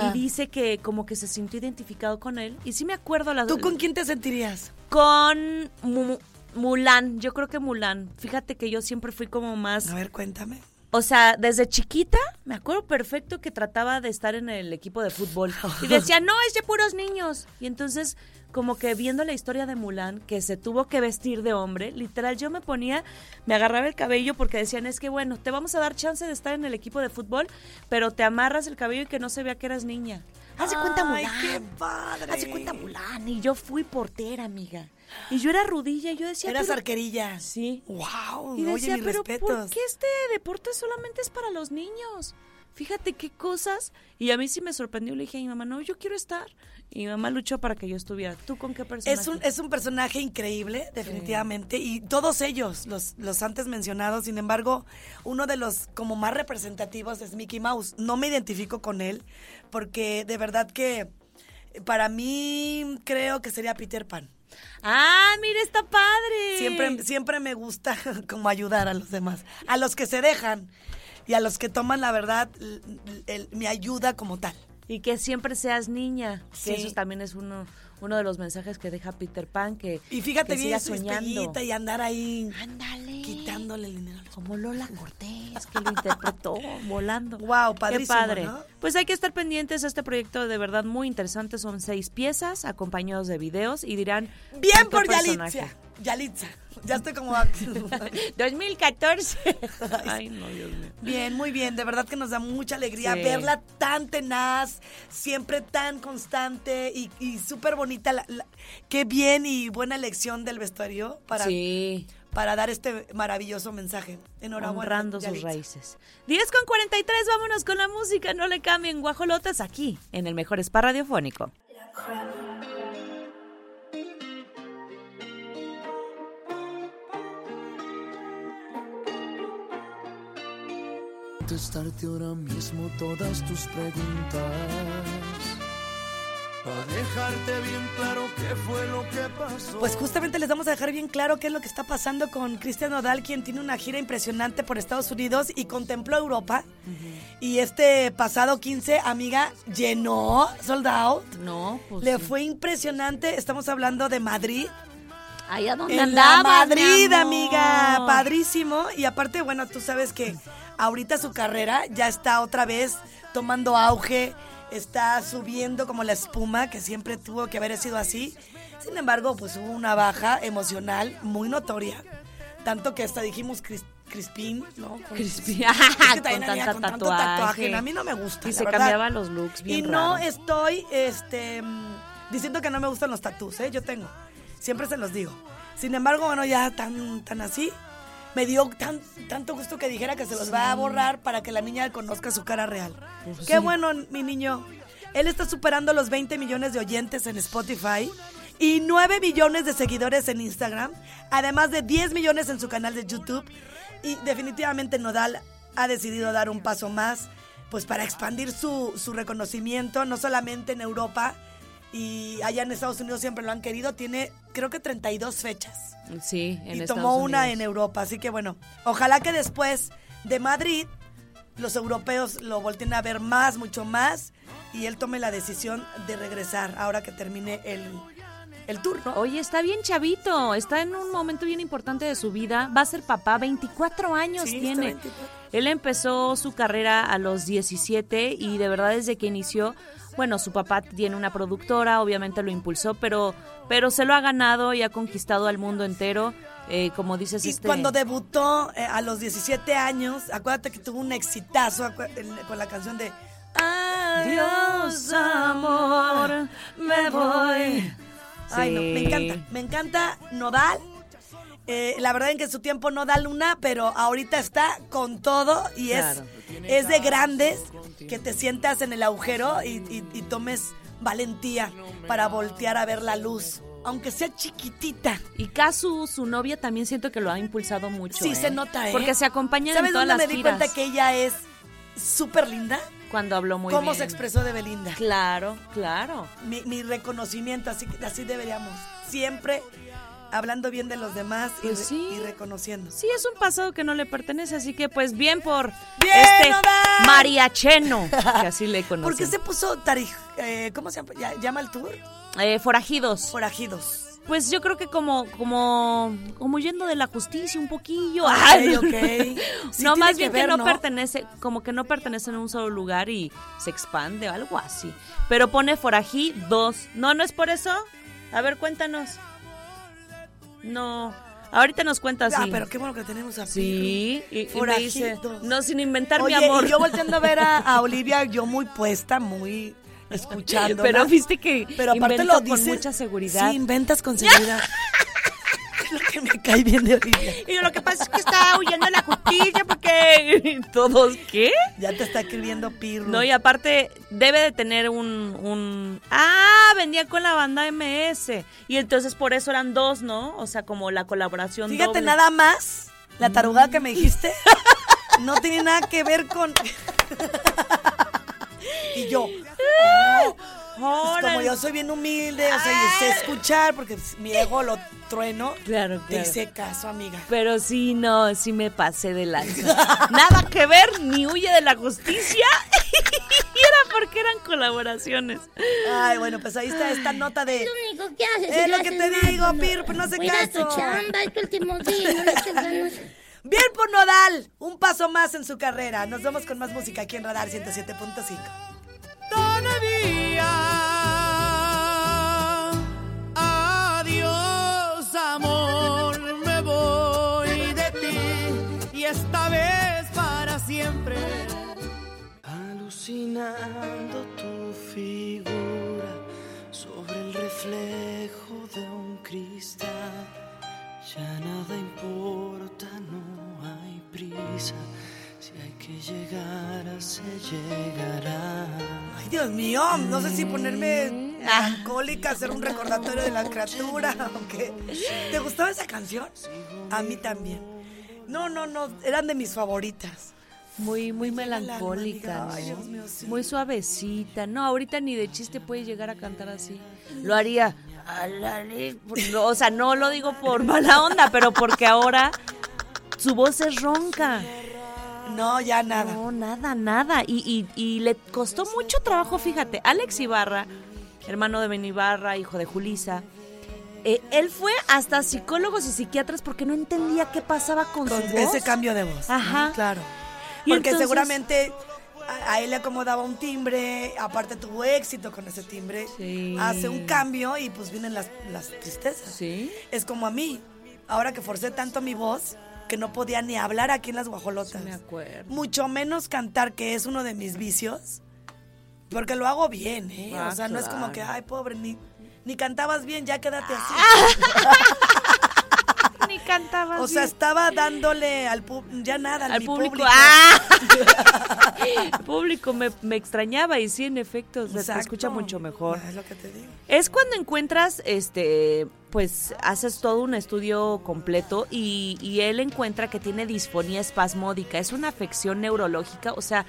B: y dice que como que se sintió identificado con él. Y sí me acuerdo la
C: ¿Tú con quién te sentirías?
B: con Mu- Mulan. Yo creo que Mulan. Fíjate que yo siempre fui como más
C: A ver, cuéntame.
B: O sea, desde chiquita me acuerdo perfecto que trataba de estar en el equipo de fútbol y decía, no, es de puros niños. Y entonces, como que viendo la historia de Mulan, que se tuvo que vestir de hombre, literal, yo me ponía, me agarraba el cabello porque decían, es que bueno, te vamos a dar chance de estar en el equipo de fútbol, pero te amarras el cabello y que no se vea que eras niña. Haz de cuenta Mulan.
C: qué padre.
B: Haz de cuenta Mulan. Y yo fui portera, amiga. Y yo era rudilla y yo decía,
C: Eras
B: pero-
C: arquerilla.
B: Sí.
C: Wow,
B: Y
C: oye,
B: decía,
C: mis
B: pero
C: respetos.
B: ¿por qué este deporte solamente es para los niños? Fíjate qué cosas. Y a mí sí me sorprendió. Le dije a mi mamá, no, yo quiero estar. Y mi mamá luchó para que yo estuviera. ¿Tú con qué persona?
C: Es un, es un personaje increíble, definitivamente, y todos ellos, los, los antes mencionados, sin embargo, uno de los como más representativos es Mickey Mouse. No me identifico con él, porque de verdad que para mí creo que sería Peter Pan.
B: Ah, mira, está padre.
C: Siempre, siempre me gusta como ayudar a los demás, a los que se dejan y a los que toman la verdad el- mi ayuda como tal.
B: Y que siempre seas niña. Que
C: Sí.
B: eso también es uno, uno de los mensajes que deja Peter Pan. Que,
C: Y fíjate
B: que
C: bien su
B: soñando.
C: y andar ahí
B: Ándale.
C: quitándole el dinero.
B: Como Lola Cortés, que lo interpretó volando.
C: Guau,
B: Qué
C: padrísimo,
B: padre.
C: ¿no?
B: Pues hay que estar pendientes a este proyecto de verdad muy interesante. Son seis piezas acompañados de videos y dirán.
C: Bien
B: ¿con qué
C: por
B: personaje?
C: Yalitza. Yalitza. Ya estoy como...
B: 2014. Ay, no, Dios mío.
C: bien, muy bien. De verdad que nos da mucha alegría
B: Sí.
C: verla tan tenaz, siempre tan constante y, y súper bonita. la- la- qué bien y buena elección del vestuario para,
B: Sí,
C: para dar este maravilloso mensaje. Enhorabuena.
B: honrando sus raíces. 10 con 43, vámonos con la música. No le cambien guajolotas aquí, en el mejor spa radiofónico.
F: Contestarte ahora mismo todas tus preguntas. Para dejarte bien claro qué fue lo que pasó.
C: Pues justamente les vamos a dejar bien claro qué es lo que está pasando con Cristian Nodal, quien tiene una gira impresionante por Estados Unidos y contempló Europa. Y este pasado 15, amiga, llenó, sold out.
B: No, pues.
C: Le
B: sí.
C: fue impresionante. Estamos hablando de Madrid.
B: Allá donde
C: En la
B: andabas, mi
C: Madrid,
B: amor.
C: amiga. Padrísimo. Y aparte, bueno, tú sabes que ahorita su carrera ya está otra vez tomando auge. Está subiendo como la espuma, que siempre tuvo que haber sido así. Sin embargo, pues hubo una baja emocional muy notoria. Tanto que hasta dijimos Cris- Crispín, ¿no? Con-
B: Crispín.
C: Es que
B: Con tanto
C: con tanto
B: tatuaje.
C: A mí no me gusta.
B: Y
C: la
B: se
C: verdad.
B: cambiaba los looks bien
C: Y no
B: raro.
C: estoy este, diciendo que no me gustan los tatús, ¿eh? Yo tengo. Siempre se los digo. Sin embargo, bueno, ya tan, tan así, me dio tan, tanto gusto que dijera que se los va a borrar para que la niña conozca su cara real.
B: Pues
C: Qué bueno, mi niño. Él está superando los 20 millones de oyentes en Spotify y 9 millones de seguidores en Instagram, además de 10 millones en su canal de YouTube. Y definitivamente Nodal ha decidido dar un paso más, pues para expandir su, su reconocimiento, no solamente en Europa y allá en Estados Unidos siempre lo han querido. Tiene, creo que 32 fechas
B: Sí, en
C: y
B: Estados
C: tomó una
B: Unidos.
C: en Europa. Así que bueno, ojalá que después de Madrid los europeos lo volteen a ver más, mucho más, y él tome la decisión de regresar ahora que termine el, el tour, ¿no?
B: Oye, está bien chavito, está en un momento bien importante de su vida. Va a ser papá, 24 años
C: Sí,
B: tiene.
C: 24.
B: Él empezó su carrera a los 17 y de verdad desde que inició, bueno, su papá tiene una productora, obviamente lo impulsó, pero, pero se lo ha ganado y ha conquistado al mundo entero. Eh, como dices,
C: Y
B: este...
C: cuando debutó eh, a los 17 años, acuérdate que tuvo un exitazo con la canción de
B: Adiós, amor, me voy.
C: Ay, no, me encanta, me encanta Nodal. Eh, la verdad en que su tiempo no da luna, pero ahorita está con todo y
B: Claro.
C: es, es de grandes que te sientas en el agujero y, y- y tomes valentía para voltear a ver la luz, aunque sea chiquitita.
B: Y Kazu, su novia, también siento que lo ha impulsado mucho.
C: Sí,
B: ¿eh?
C: se nota, ¿eh?
B: Porque se acompañan
C: ¿Sabes
B: en todas
C: dónde
B: las
C: me di
B: giras.
C: cuenta que ella es súper linda?
B: Cuando habló muy
C: ¿Cómo
B: bien.
C: se expresó de Belinda?
B: Claro, claro.
C: mi, mi reconocimiento, así, que- así deberíamos siempre hablando bien de los demás y,
B: Pues sí.
C: y reconociendo.
B: Sí, es un pasado que no le pertenece, así que pues bien por
C: ¡Bien,
B: este mariacheno, que así le conocen.
C: ¿Por qué se puso tarij, eh, ¿cómo se llama el tour?
B: Eh, forajidos.
C: Forajidos.
B: Pues yo creo que como, como, como yendo de la justicia un poquillo.
C: Ok,
B: Ay,
C: ok. Sí
B: no, más bien que,
C: ver,
B: no,
C: ¿no?
B: pertenece, como que no pertenecen a un solo lugar y se expande, algo así. Pero pone forají dos. No, no es por eso. A ver, cuéntanos. No, ahorita nos cuenta así.
C: Ah, pero qué bueno que tenemos a
B: Sí, y, y me dice, no, sin inventar
C: Oye,
B: mi amor.
C: y yo volteando a ver a, a Olivia, yo muy puesta, muy escuchando.
B: Pero viste que
C: Pero aparte lo
B: con
C: dices-
B: mucha seguridad.
C: Sí, inventas con seguridad. es lo que me cae bien de Olivia.
B: Y lo que pasa es que está huyendo de la justicia porque todos, ¿qué?
C: Ya te está escribiendo Pirro.
B: No, y aparte debe de tener un, un... Ah, venía con la banda MS. Y entonces por eso eran dos, ¿no? O sea, como la colaboración
C: Fíjate,
B: doble.
C: nada más, la tarugada que me dijiste no tiene nada que ver con... y yo, oh, pues como yo soy bien humilde, o sea, y sé escuchar, porque mi ego lo trueno,
B: Claro,
C: te
B: claro.
C: hice caso, amiga.
B: Pero sí, no, sí me pasé de lanza. Nada que ver, ni huye de la justicia. y era porque eran colaboraciones.
C: Ay, bueno, pues ahí está esta nota de...
G: Lo único que haces
C: Es lo
G: no
C: que te digo, Pir, pues no hace
G: Cuida
C: caso.
G: tu chamba, es tu último día, no le.
C: Bien por Nodal, un paso más en su carrera. Nos vemos con más música aquí en Radar 107.5.
F: Adiós, amor, me voy de ti y esta vez para siempre. Alucinando tu figura sobre el reflejo de un cristal. Ya nada importa, prisa. Si hay que llegar, se llegará.
C: Ay, Dios mío, no sé si ponerme alcohólica, hacer un recordatorio de la criatura. ¿Te gustaba esa canción? A mí también. No, no, no, eran de mis favoritas.
B: Muy, muy melancólica.
C: Ay. Dios mío, sí.
B: Muy suavecita. No, ahorita ni de chiste puede llegar a cantar así. Lo haría. "Alale", no, O sea, no lo digo por mala onda, pero porque ahora su voz es ronca.
C: No, ya nada.
B: No, nada, nada. Y, y, y le costó mucho trabajo, fíjate. Alex Ibarra, hermano de Ben Ibarra, hijo de Julisa. eh, él fue hasta psicólogos y psiquiatras porque no entendía qué pasaba con,
C: Con
B: su voz.
C: ese cambio de voz.
B: Ajá.
C: Claro.
B: Y
C: Porque
B: entonces-
C: seguramente a, a él le acomodaba un timbre, aparte tuvo éxito con ese timbre.
B: Sí.
C: Hace un cambio y pues vienen las, las tristezas.
B: Sí.
C: Es como a mí, ahora que forcé tanto mi voz que no podía ni hablar aquí en las guajolotas.
B: Me acuerdo.
C: Mucho menos cantar, que es uno de mis vicios. Porque lo hago bien, ¿eh?
B: Ah,
C: o sea, no es como que, ay, pobre, ni, ni cantabas bien, ya quédate así.
B: Cantaba
C: o sea, estaba dándole al público, ya nada,
B: al
C: mi
B: público.
C: público.
B: ¡Ah! El público me, me extrañaba y sí, en efecto, o sea, se escucha mucho mejor.
C: Es lo que te digo.
B: Es cuando encuentras, este, pues haces todo un estudio completo y, y él encuentra que tiene disfonía espasmódica. Es una afección neurológica, o sea,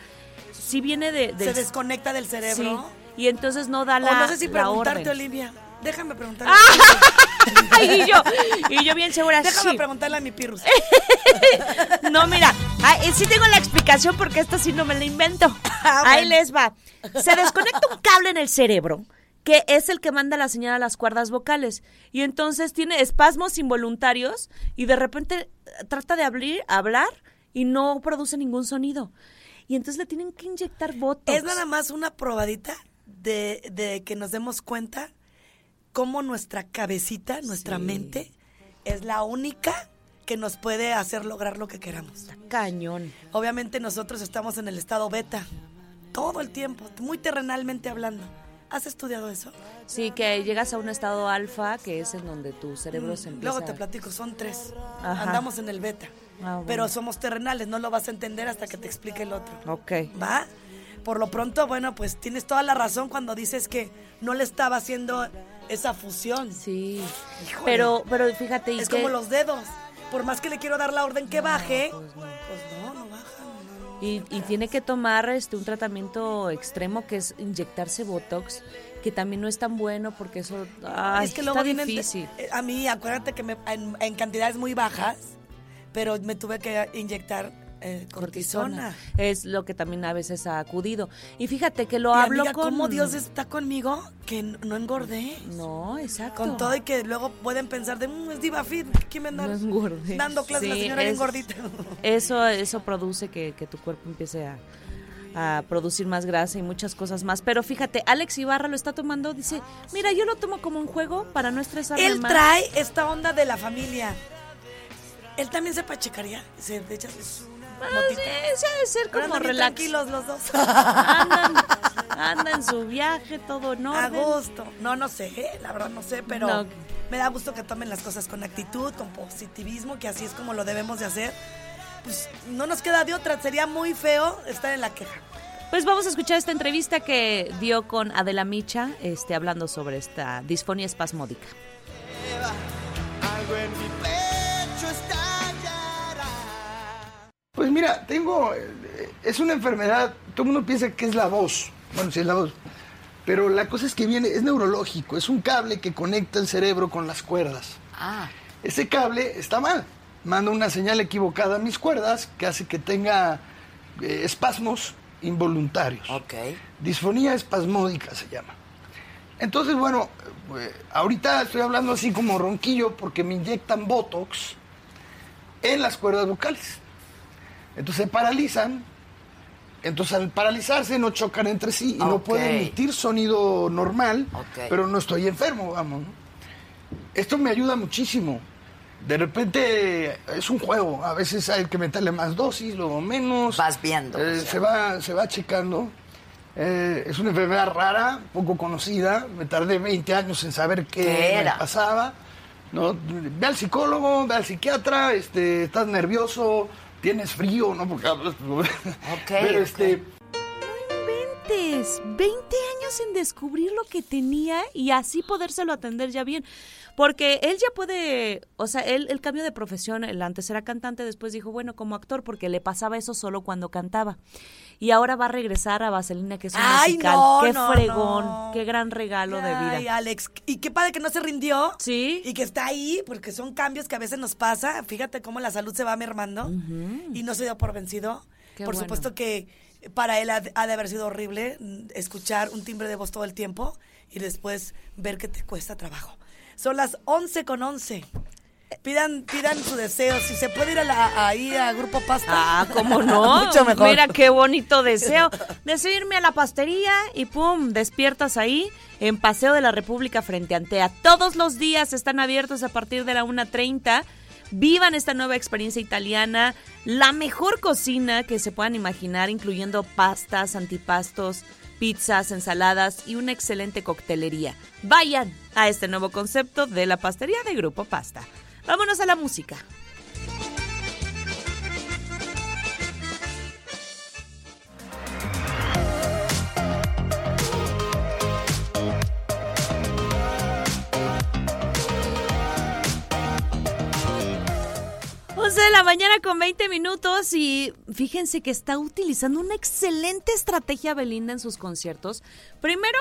B: sí viene de...
C: Se desconecta del
B: sí,
C: cerebro.
B: y entonces no da la
C: o no sé si preguntarte. Olivia. Déjame preguntarle.
B: Ay, y yo, y yo bien segura,
C: Déjame
B: sí.
C: preguntarle a mi pirus.
B: No, mira, ay, sí tengo la explicación porque esta sí no me la invento.
C: Ah,
B: Ahí les va. Se desconecta un cable en el cerebro que es el que manda la señal a las cuerdas vocales. Y entonces tiene espasmos involuntarios y de repente eh, trata de abrir, hablar y no produce ningún sonido. Y entonces le tienen que inyectar botox.
C: Es nada más una probadita de, de que nos demos cuenta cómo nuestra cabecita, nuestra
B: Sí.
C: mente, es la única que nos puede hacer lograr lo que queramos.
B: Cañón.
C: Obviamente nosotros estamos en el estado beta todo el tiempo, muy terrenalmente hablando. ¿Has estudiado eso?
B: Sí, que llegas a un estado alfa, que es en donde tu cerebro se empieza...
C: Mm, Luego te platico, son tres.
B: Ajá.
C: Andamos en el beta.
B: Ah, bueno.
C: Pero somos terrenales, no lo vas a entender hasta que te explique el otro.
B: Ok.
C: ¿Va? Por lo pronto, bueno, pues tienes toda la razón cuando dices que no le estaba haciendo esa fusión.
B: Sí.
C: Híjole.
B: Pero, pero fíjate, y
C: Es
B: que-
C: como los dedos. Por más que le quiero dar la orden que baje,
B: pues no.
C: pues no, no.
B: Y, y tiene que tomar este un tratamiento extremo que es inyectarse Botox, que también no es tan bueno porque eso ay,
C: es que
B: está
C: luego vienen-
B: difícil.
C: eh, A mí, acuérdate que me- en, en cantidades muy bajas, pero me tuve que inyectar eh, cortisona.
B: cortisona. Es lo que también a veces ha acudido. Y fíjate que lo
C: Y,
B: hablo
C: amiga,
B: con...
C: ¿Cómo Dios está conmigo? Que no engordé.
B: No, exacto.
C: Con todo y que luego pueden pensar de, "Mm, es diva fit, ¿quién me anda
B: No engordé.
C: dando clases la
B: Sí,
C: señora bien
B: es-
C: gordita?
B: Eso, eso produce que, que tu cuerpo empiece a, a producir más grasa y muchas cosas más. Pero fíjate, Alex Ibarra lo está tomando, dice, mira, yo lo tomo como un juego para no estresarme
C: Él
B: más".
C: trae esta onda de la familia. Él también se pachecaría, se echa sus.
B: Sí, sí, ha de ser como
C: andan
B: relax.
C: tranquilos los dos.
B: Andan, anda en su viaje, todo en
C: A gusto. No, no sé, ¿eh? la verdad no sé, pero
B: No.
C: me da gusto que tomen las cosas con actitud, con positivismo, que así es como lo debemos de hacer. Pues no nos queda de otra, sería muy feo estar en la queja.
B: Pues vamos a escuchar esta entrevista que dio con Adela Micha, este, hablando sobre esta disfonía espasmódica.
F: Algo en mi
H: Pues mira, tengo. eh, Es una enfermedad. Todo el mundo piensa que es la voz. Bueno, sí es la voz. Pero la cosa es que viene. Es neurológico. Es un cable que conecta el cerebro con las cuerdas.
B: Ah.
H: Ese cable está mal. Manda una señal equivocada a mis cuerdas que hace que tenga eh, espasmos involuntarios.
I: Ok.
H: Disfonía espasmódica se llama. Entonces, bueno, eh, ahorita estoy hablando así como ronquillo porque me inyectan Botox en las cuerdas vocales. Entonces se paralizan. Entonces al paralizarse no chocan entre sí y no
I: Ok.
H: puedo emitir sonido normal,
I: Ok.
H: pero no estoy enfermo, vamos. ¿no? Esto me ayuda muchísimo. De repente es un juego, a veces hay que meterle más dosis, luego menos.
I: Vas viendo.
H: Eh, se, va, se va checando. Eh, es una enfermedad rara, poco conocida. Me tardé 20 años en saber qué,
I: ¿Qué
H: me
I: era?
H: pasaba. ¿no? Ve al psicólogo, ve al psiquiatra, este, estás nervioso, tienes frío, ¿no? Porque hablas. Pero
I: ok.
H: este.
B: inventes, 20 años en descubrir lo que tenía y así podérselo atender ya bien. Porque él ya puede, o sea, él, él cambió de profesión, él antes era cantante, después dijo, bueno, como actor, porque le pasaba eso solo cuando cantaba. Y ahora va a regresar a Vaselina, que es un
C: Ay,
B: musical.
C: no,
B: qué
C: no,
B: fregón,
C: no.
B: qué gran regalo de vida.
C: Ay, Alex, y qué padre que no se rindió.
B: Sí.
C: Y que está ahí, porque son cambios que a veces nos pasa. Fíjate cómo la salud se va mermando y no se dio por vencido.
B: Qué
C: por
B: bueno.
C: supuesto que para él ha, ha de haber sido horrible mm, escuchar un timbre de voz todo el tiempo y después ver que te cuesta trabajo. Son las 11 con 11. Pidan, pidan su deseo. Si se puede ir a la, ahí a Grupo Pasta.
B: Ah, ¿cómo no?
C: Mucho mejor.
B: Mira qué bonito deseo. Deseo irme a la pastería y pum, despiertas ahí en Paseo de la República frente a Antea. Todos los días están abiertos a partir de la 1.30. Vivan esta nueva experiencia italiana, la mejor cocina que se puedan imaginar, incluyendo pastas, antipastos, pizzas, ensaladas y una excelente coctelería. Vayan a este nuevo concepto de la pastería de Grupo Pasta. Vámonos a la música. De la mañana con 20 minutos y fíjense que está utilizando una excelente estrategia Belinda en sus conciertos. Primero,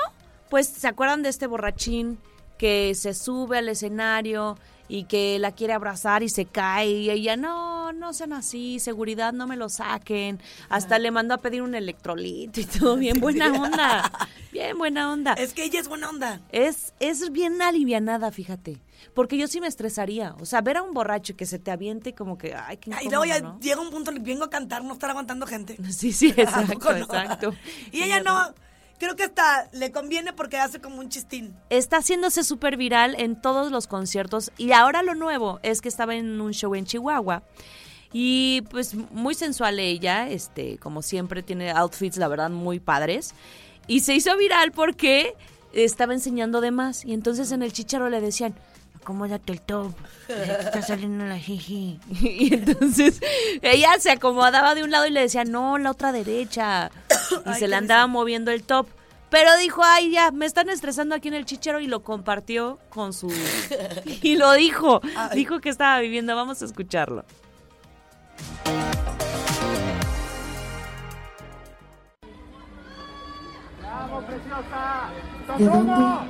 B: pues se acuerdan de este borrachín que se sube al escenario y que la quiere abrazar y se cae y ella, no, no sean así, seguridad, no me lo saquen. Hasta le mandó a pedir un electrolito y todo bien buena onda. Bien buena onda.
C: Es que ella es buena onda.
B: Es, es bien alivianada, fíjate. Porque yo sí me estresaría. O sea, ver a un borracho que se te aviente como que, ay, qué
C: Y luego ya
B: incómodo, ¿no?
C: llega un punto, vengo a cantar, no estar aguantando gente.
B: Sí, sí,
C: ¿A
B: exacto,
C: no?
B: exacto.
C: Y ella no, creo que hasta le conviene porque hace como un chistín.
B: Está haciéndose súper viral en todos los conciertos y ahora lo nuevo es que estaba en un show en Chihuahua y pues muy sensual ella, este, como siempre tiene outfits la verdad muy padres y se hizo viral porque estaba enseñando de más y entonces en el chicharo le decían acomódate el top, está saliendo la jiji. Y entonces ella se acomodaba de un lado y le decía, no, la otra derecha. Y se le andaba moviendo el top. Pero dijo, ay, ya, me están estresando aquí en el chichero y lo compartió con su... y lo dijo, dijo que estaba viviendo, vamos a escucharlo.
I: ¡Vamos, preciosa! ¡Patrono!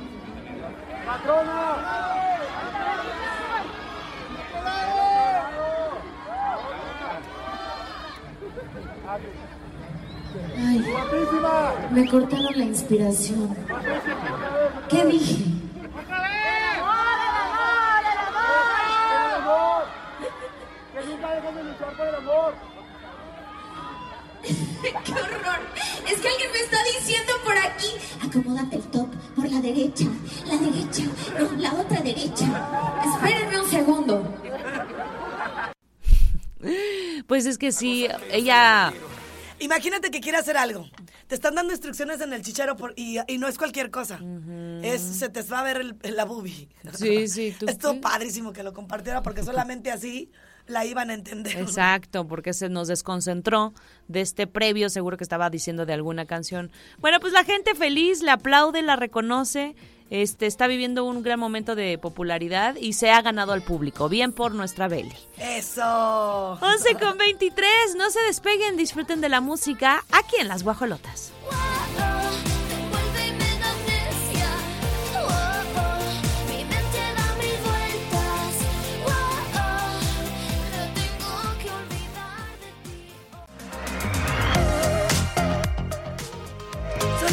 I: ¡Patrono! Ay, me cortaron la inspiración. ¿Qué dije? ¡Qué horror! Es que alguien me está diciendo por aquí. Acomódate el top por la derecha. La derecha. No, la otra derecha. Espérenme un segundo.
B: Pues es que sí, ella...
C: Imagínate que quiere hacer algo. Te están dando instrucciones en el chichero por, y, y no es cualquier cosa. Es, se te va a ver el, la boobie.
B: Sí, sí. tú-
C: Estuvo padrísimo que lo compartiera porque solamente así la iban a entender.
B: Exacto, porque se nos desconcentró de este previo, seguro que estaba diciendo de alguna canción. Bueno, pues la gente feliz, le aplaude, la reconoce, este está viviendo un gran momento de popularidad y se ha ganado al público. Bien por nuestra Beli.
C: Eso.
B: 11 con 23, no se despeguen, disfruten de la música aquí en Las Guajolotas.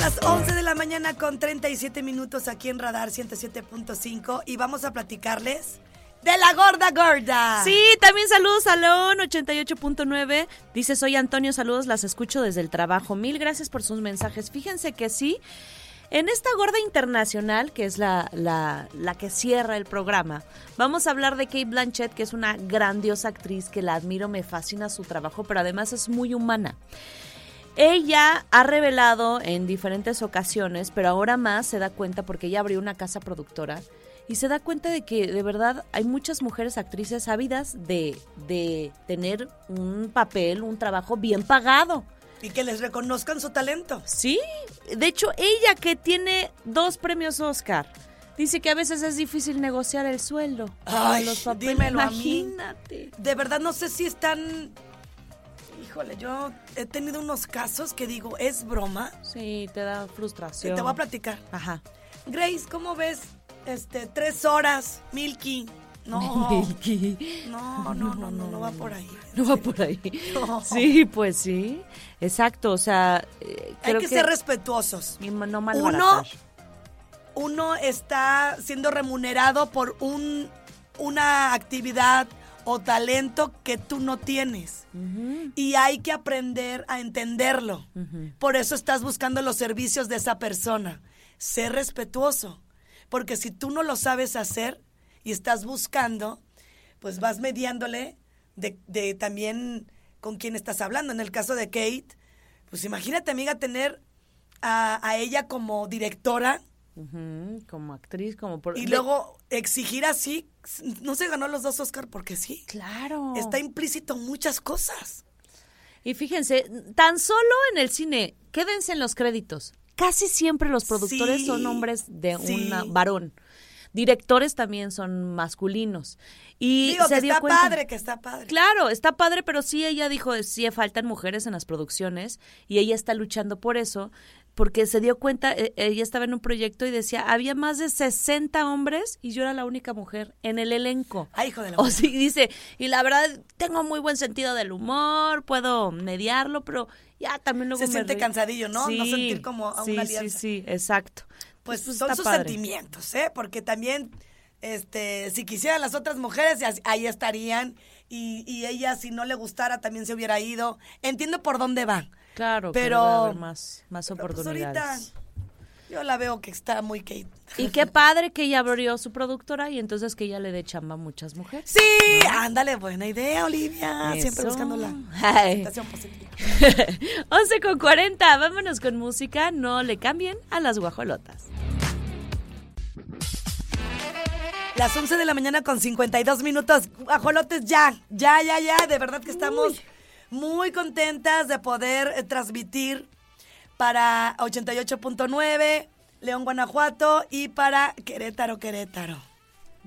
C: Las 11 de la mañana con 37 minutos aquí en Radar 107.5 y vamos a platicarles de la gorda gorda.
B: Sí, también saludos a León 88.9. Dice, soy Antonio, saludos, las escucho desde el trabajo. Mil gracias por sus mensajes. Fíjense que sí, en esta gorda internacional, que es la, la, la que cierra el programa, vamos a hablar de Kate Blanchett, que es una grandiosa actriz que la admiro, me fascina su trabajo, pero además es muy humana. Ella ha revelado en diferentes ocasiones, pero ahora más se da cuenta porque ella abrió una casa productora y se da cuenta de que de verdad hay muchas mujeres actrices ávidas de, de tener un papel, un trabajo bien pagado.
C: Y que les reconozcan su talento.
B: Sí, de hecho ella que tiene dos premios Oscar, dice que a veces es difícil negociar el sueldo.
C: Ay,
B: los papeles.
C: dímelo a mí.
B: Imagínate.
C: De verdad no sé si están... Híjole, yo he tenido unos casos que digo, ¿es broma?
B: Sí, te da
C: Y
B: frustración.
C: te voy a platicar.
B: Ajá.
C: Grace, ¿cómo ves? Este, tres horas, Milky. No.
B: Milky.
C: No, no, no, no, no va por ahí.
B: No va por ahí. Sí, pues sí. Exacto, o sea, eh,
C: Hay que, ser respetuosos.
B: y no
C: Uno, uno está siendo remunerado por un, una actividad o talento que tú no tienes. Y hay que aprender a entenderlo. Por eso estás buscando los servicios de esa persona. Sé respetuoso. Porque si tú no lo sabes hacer y estás buscando, pues vas mediándole de, de también con quién estás hablando. En el caso de Kate, pues imagínate, amiga, tener a, a ella como directora
B: Como actriz, como por...
C: y luego exigir así. No se ganó los dos Oscar porque sí.
B: Claro.
C: Está implícito muchas cosas.
B: Y fíjense, tan solo en el cine, quédense en los créditos. Casi siempre los productores
C: Sí,
B: son hombres de
C: sí.
B: un varón. Directores también son masculinos. Y
C: Digo
B: se
C: que
B: dio
C: está
B: cuenta-
C: padre, que está padre.
B: Claro, está padre, pero sí ella dijo, sí faltan mujeres en las producciones y ella está luchando por eso, porque se dio cuenta, eh, ella estaba en un proyecto y decía, había más de 60 hombres y yo era la única mujer en el elenco.
C: Ay, hijo de la
B: O sí, dice, y la verdad tengo muy buen sentido del humor, puedo mediarlo, pero ya también luego
C: Se
B: me
C: siente cansadillo, ¿no? No
B: Sí,
C: sentir como a
B: sí,
C: una
B: Sí,
C: alianza.
B: sí, exacto.
C: Pues,
B: Pues
C: son sus
B: padre.
C: sentimientos, ¿eh? Porque también, este, si quisieran las otras mujeres, ahí estarían. Y, y ella, si no le gustara, también se hubiera ido. Entiendo por dónde va.
B: Claro,
C: Pero-
B: pero debe haber más, más
C: Pero, pues,
B: oportunidades.
C: ahorita yo la veo que está muy Kate.
B: Y qué padre que ella abrió su productora y entonces que ella le dé chamba a muchas mujeres.
C: Sí, ándale, buena idea, Olivia. Siempre buscando la situación positiva.
B: 11 con 40, vámonos con música, no le cambien a las guajolotas.
C: Las 11 de la mañana con 52 minutos. Ajolotes, ya, ya, ya, ya. De verdad que estamos muy contentas de poder eh, transmitir para 88.9, León, Guanajuato y para Querétaro, Querétaro.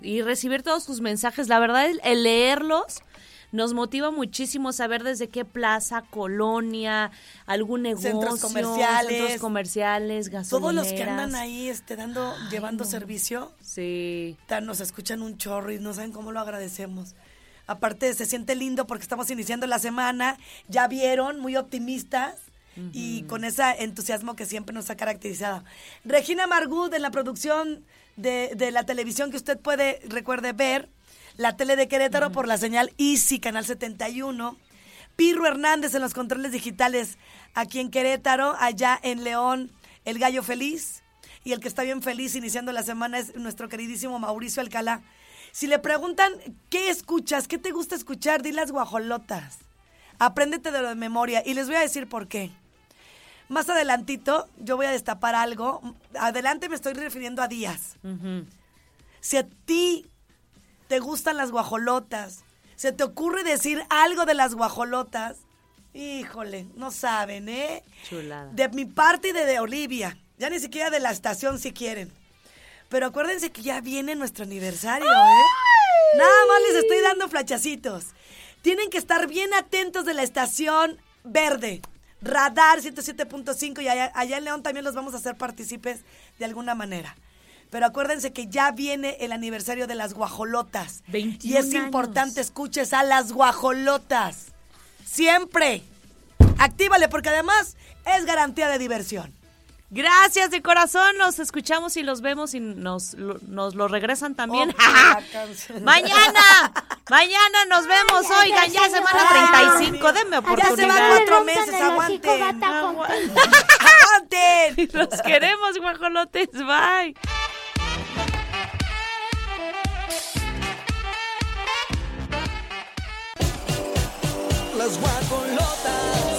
B: Y recibir todos sus mensajes, la verdad, el, leerlos nos motiva muchísimo saber desde qué plaza, colonia, algún negocio,
C: Centros comerciales.
B: centros comerciales,
C: Todos los que andan ahí este, dando, llevando
B: no.
C: servicio,
B: Sí.
C: nos escuchan un chorro y no saben cómo lo agradecemos. Aparte, se siente lindo porque estamos iniciando la semana, ya vieron, muy optimistas y con ese entusiasmo que siempre nos ha caracterizado. Regina Margud en la producción de, de la televisión que usted puede, recuerde, ver, la tele de Querétaro por la señal Easy, Canal 71. Pirro Hernández en los controles digitales aquí en Querétaro, allá en León, el gallo feliz. Y el que está bien feliz iniciando la semana es nuestro queridísimo Mauricio Alcalá. Si le preguntan qué escuchas, qué te gusta escuchar, di las guajolotas. Apréndete de lo de memoria. Y les voy a decir por qué. Más adelantito yo voy a destapar algo. Adelante me estoy refiriendo a días. Si a ti te gustan las guajolotas, se te ocurre decir algo de las guajolotas, híjole, no saben, ¿eh?
B: Chulada.
C: De mi parte y de, de Olivia. Ya ni siquiera de la estación si quieren. Pero acuérdense que ya viene nuestro aniversario, ¿eh? Nada más les estoy dando flachacitos. Tienen que estar bien atentos de la estación verde. Radar 107.5 y allá, allá en León también los vamos a hacer partícipes de alguna manera. Pero acuérdense que ya viene el aniversario de las guajolotas.
B: 21
C: y es
B: años.
C: importante escuches a las guajolotas. Siempre. Actívale porque además es garantía de diversión.
B: Gracias de corazón, los escuchamos y los vemos y nos, lo- nos lo regresan también.
C: Oh,
B: mañana, mañana nos vemos,
G: Ay,
B: oigan, ya
G: ya,
B: semana
C: señora.
B: 35, denme
C: Ya
B: oportunidad.
C: se van cuatro meses, aguanten. ¡Aguanten!
B: Los queremos, guajolotes, bye.
F: Las guajolotas.